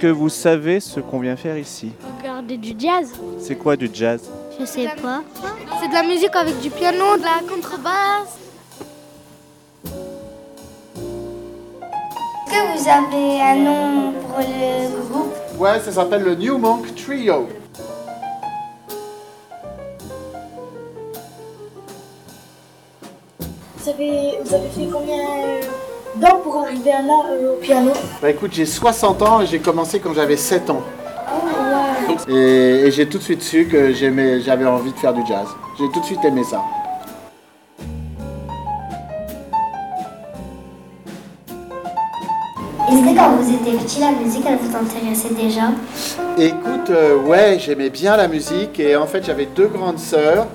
que vous savez ce qu'on vient faire ici Regarder du jazz C'est quoi du jazz? Je sais pas. C'est de la musique avec du piano, de la contrebasse. Est-ce que vous avez un nom pour le groupe? Ouais, ça s'appelle le New Monk Trio. Vous avez, vous avez fait combien d'ans pour arriver à là euh, au piano Bah écoute, j'ai 60 ans et j'ai commencé quand j'avais 7 ans. Oh. Et, et j'ai tout de suite su que j'aimais, j'avais envie de faire du jazz. J'ai tout de suite aimé ça. Est-ce que quand vous étiez petit, la musique, elle vous intéressait déjà? Écoute, euh, ouais, j'aimais bien la musique et en fait j'avais deux grandes sœurs.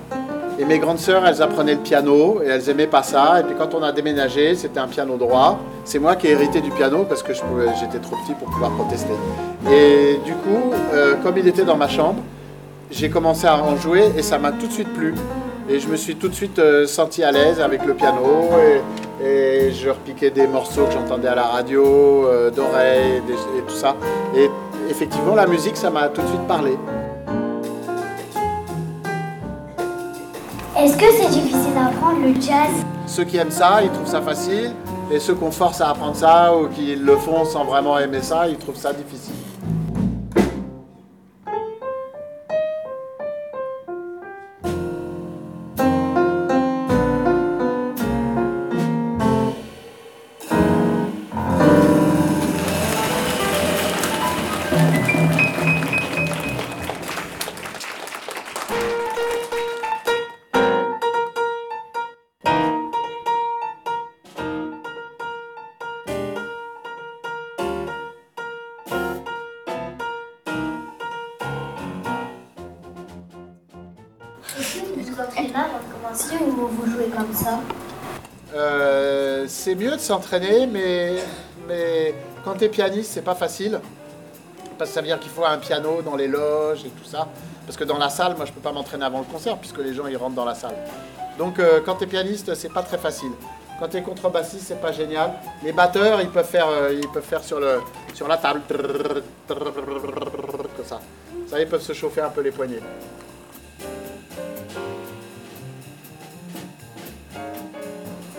Et mes grandes sœurs, elles apprenaient le piano et elles aimaient pas ça. Et puis quand on a déménagé, c'était un piano droit. C'est moi qui ai hérité du piano parce que j'étais trop petit pour pouvoir protester. Et du coup, euh, comme il était dans ma chambre, j'ai commencé à en jouer et ça m'a tout de suite plu. Et je me suis tout de suite euh, senti à l'aise avec le piano et, je repiquais des morceaux que j'entendais à la radio, euh, d'oreilles et tout ça. Et effectivement, la musique, ça m'a tout de suite parlé. Est-ce que c'est difficile d'apprendre le jazz? Ceux qui aiment ça, ils trouvent ça facile. Et ceux qu'on force à apprendre ça ou qui le font sans vraiment aimer ça, ils trouvent ça difficile. Euh, c'est mieux de s'entraîner, mais, mais quand tu es pianiste, c'est pas facile. Parce que ça veut dire qu'il faut un piano dans les loges et tout ça. Parce que dans la salle, moi, je peux pas m'entraîner avant le concert puisque les gens rentrent dans la salle. Donc, euh, quand tu es pianiste, c'est pas très facile. Quand tu es contrebassiste, c'est pas génial. Les batteurs, ils peuvent faire, euh, ils peuvent faire sur, le, sur la table. Comme ça. Ça, ils peuvent se chauffer un peu les poignets.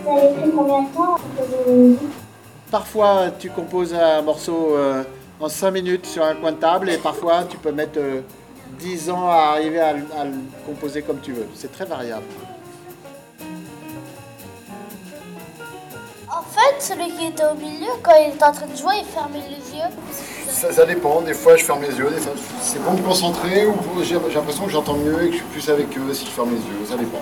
Vous avez pris combien de temps pour poser vos musiques Parfois, tu composes un morceau euh, en 5 minutes sur un coin de table et parfois, tu peux mettre euh, 10 ans à arriver à, le- à le composer comme tu veux. C'est très variable. En fait, celui qui était au milieu, quand il était en train de jouer, il fermait les yeux. Ça, ça dépend, des fois je ferme les yeux, des fois c'est bon de me concentrer ou j'ai j'ai l'impression que j'entends mieux et que je suis plus avec eux si je ferme les yeux, ça dépend.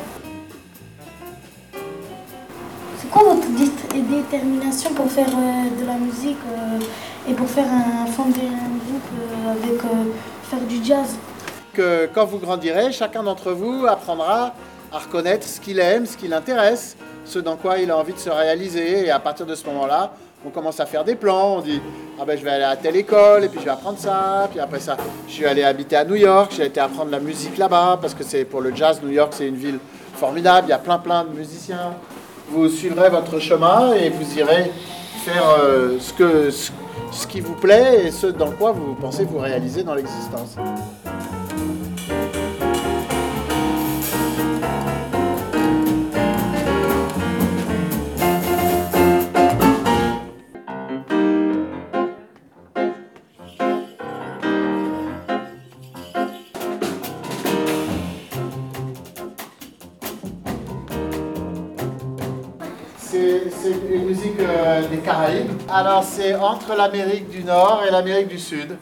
Dé- détermination pour faire euh, de la musique euh, et pour faire un fonder un groupe euh, avec faire du jazz Que quand vous grandirez, chacun d'entre vous apprendra à reconnaître ce qu'il aime, ce qui l'intéresse, ce dans quoi il a envie de se réaliser. Et à partir de ce moment-là, on commence à faire des plans. On dit ah ben je vais aller à telle école et puis je vais apprendre ça. Puis après ça, je suis allé habiter à New York. J'ai été apprendre la musique là-bas parce que c'est pour le jazz. New York, c'est une ville formidable. Il y a plein plein de musiciens. Vous suivrez votre chemin et vous irez faire euh, ce, qui vous plaît et ce dans quoi vous pensez vous réaliser dans l'existence. C'est une musique euh, des Caraïbes. Alors c'est entre l'Amérique du Nord et l'Amérique du Sud.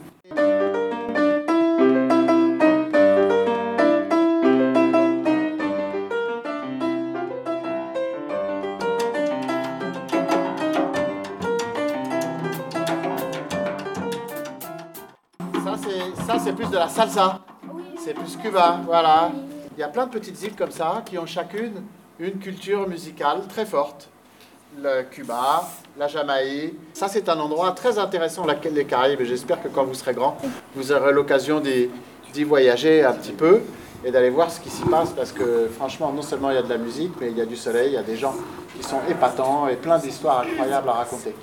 Ça c'est ça c'est plus de la salsa. C'est plus cubain, voilà. Il y a plein de petites îles comme ça qui ont chacune une culture musicale très forte. Le Cuba, la Jamaïque. Ça, c'est un endroit très intéressant, les Caraïbes. J'espère que quand vous serez grand, vous aurez l'occasion d'y voyager un petit peu et d'aller voir ce qui s'y passe. Parce que franchement, non seulement il y a de la musique, mais il y a du soleil, il y a des gens qui sont épatants et plein d'histoires incroyables à raconter.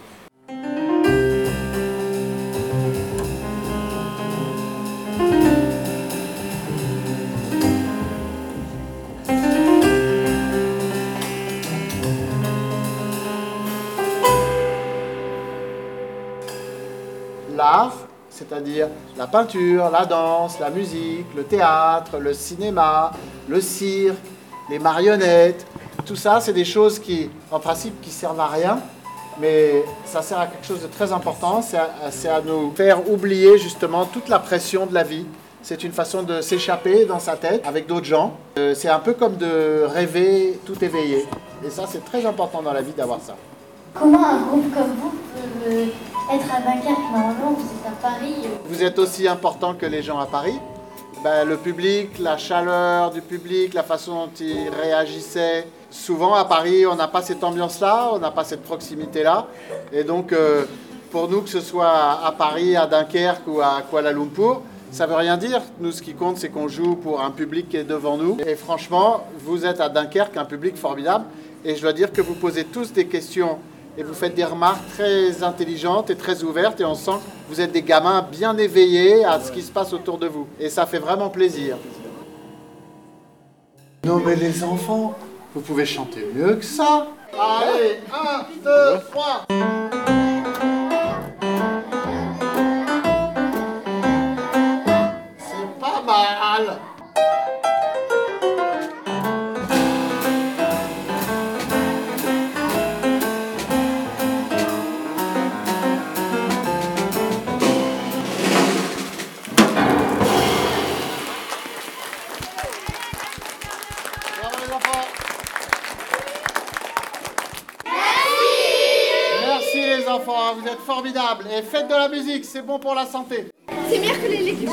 C'est-à-dire la peinture, la danse, la musique, le théâtre, le cinéma, le cirque, les marionnettes. Tout ça, c'est des choses qui, en principe, qui servent à rien, mais ça sert à quelque chose de très important, c'est à, nous faire oublier justement toute la pression de la vie. C'est une façon de s'échapper dans sa tête avec d'autres gens. Euh, c'est un peu comme de rêver tout éveillé. Et ça, c'est très important dans la vie d'avoir ça. Comment un groupe comme vous peut euh, être à Dunkerque Paris. Vous êtes aussi important que les gens à Paris. Ben, le public, la chaleur du public, la façon dont ils réagissaient. Souvent à Paris, on n'a pas cette ambiance-là, on n'a pas cette proximité-là. Et donc, euh, pour nous, que ce soit à Paris, à Dunkerque ou à Kuala Lumpur, ça veut rien dire. Nous, ce qui compte, c'est qu'on joue pour un public qui est devant nous. Et franchement, vous êtes à Dunkerque, un public formidable. Et je dois dire que vous posez tous des questions et vous faites des remarques très intelligentes et très ouvertes et on sent que vous êtes des gamins bien éveillés à ce qui se passe autour de vous. Et ça fait vraiment plaisir. Non mais les enfants, vous pouvez chanter mieux que ça. Allez, 1, 2, 3. Enfants, vous êtes formidables. Et faites de la musique, c'est bon pour la santé. C'est que les légumes.